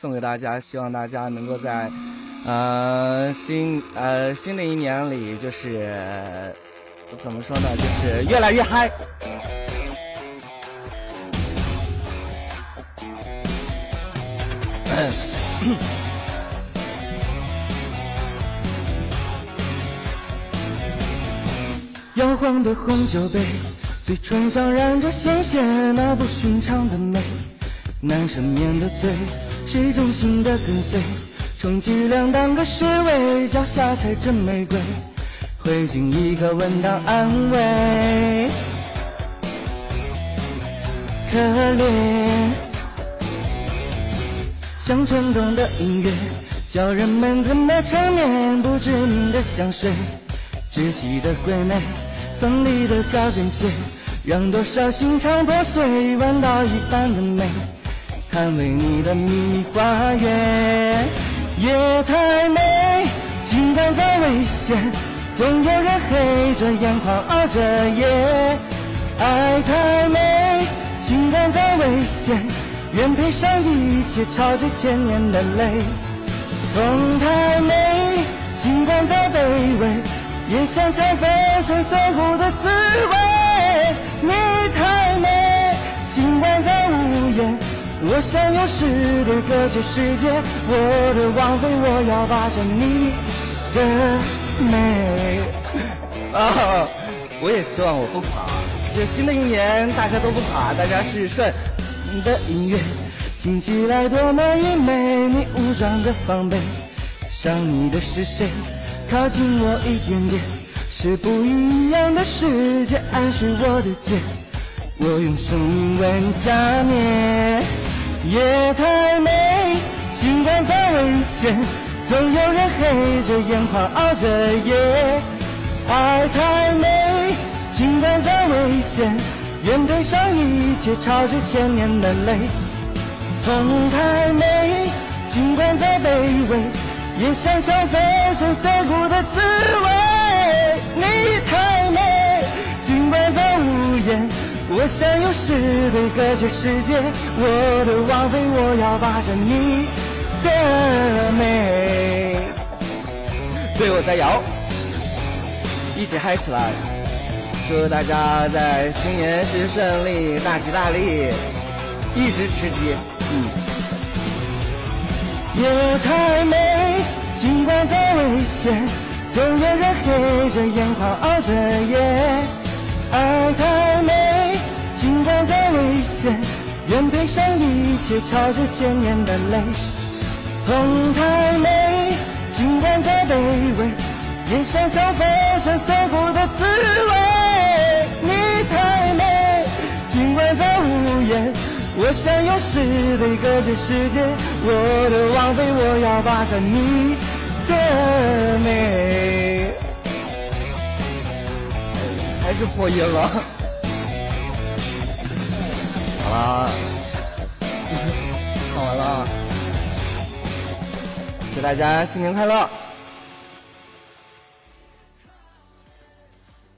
送给大家，希望大家能够在呃新呃新的一年里，就是怎么说呢，就是越来越嗨。摇晃的红酒杯，嘴唇上染着鲜血，那不寻常的美。难赦免的罪，是忠心的跟随。充其量当个侍卫，脚下踩着玫瑰，回敬一个吻当安慰。可怜，像传统的音乐，教人们怎么缠绵，不知名的香水，窒息的鬼魅，锋利的高跟鞋，让多少心肠破碎，弯刀一般的美。捍卫你的秘密花园，夜太美，尽管再危险，总有人黑着眼眶熬着夜。爱太美，尽管再危险，愿赔上一切，朝着千年的泪。痛太美，尽管再卑微，也想尝粉身碎骨的滋味。你太美，尽管再无言。我想要诗对隔绝世界，我的王妃，我要霸占你的美。啊，我也希望我不垮。这新的一年大家都不垮，大家是顺。你的音乐听起来多么愚昧，你武装的防备，伤你的是谁？靠近我一点点，是不一样的世界，安睡我的肩，我用生命为加冕。夜太美，尽管再危险，总有人黑着眼眶熬着夜。爱太美，尽管再危险，愿赔上一切，朝着千年的泪。痛太美，尽管再卑微，也想尝粉身碎骨的滋味。你太想用诗对隔绝世界，我的王妃，我要霸占你的美。对，我在摇，一起嗨起来！祝大家在新年时顺利，大吉大利，一直吃鸡。嗯。夜太美，尽管再危险，总有人黑着眼眶熬着夜。爱太美。尽管再危险，愿赔上一切，朝着千年的泪。痛太美，尽管再卑微，也想尝粉身碎骨的滋味。你太美，尽管再无言，我想用诗对隔绝世界。我的王妃，我要霸占你的美。还是破音了。啊，唱完了，祝大家新年快乐！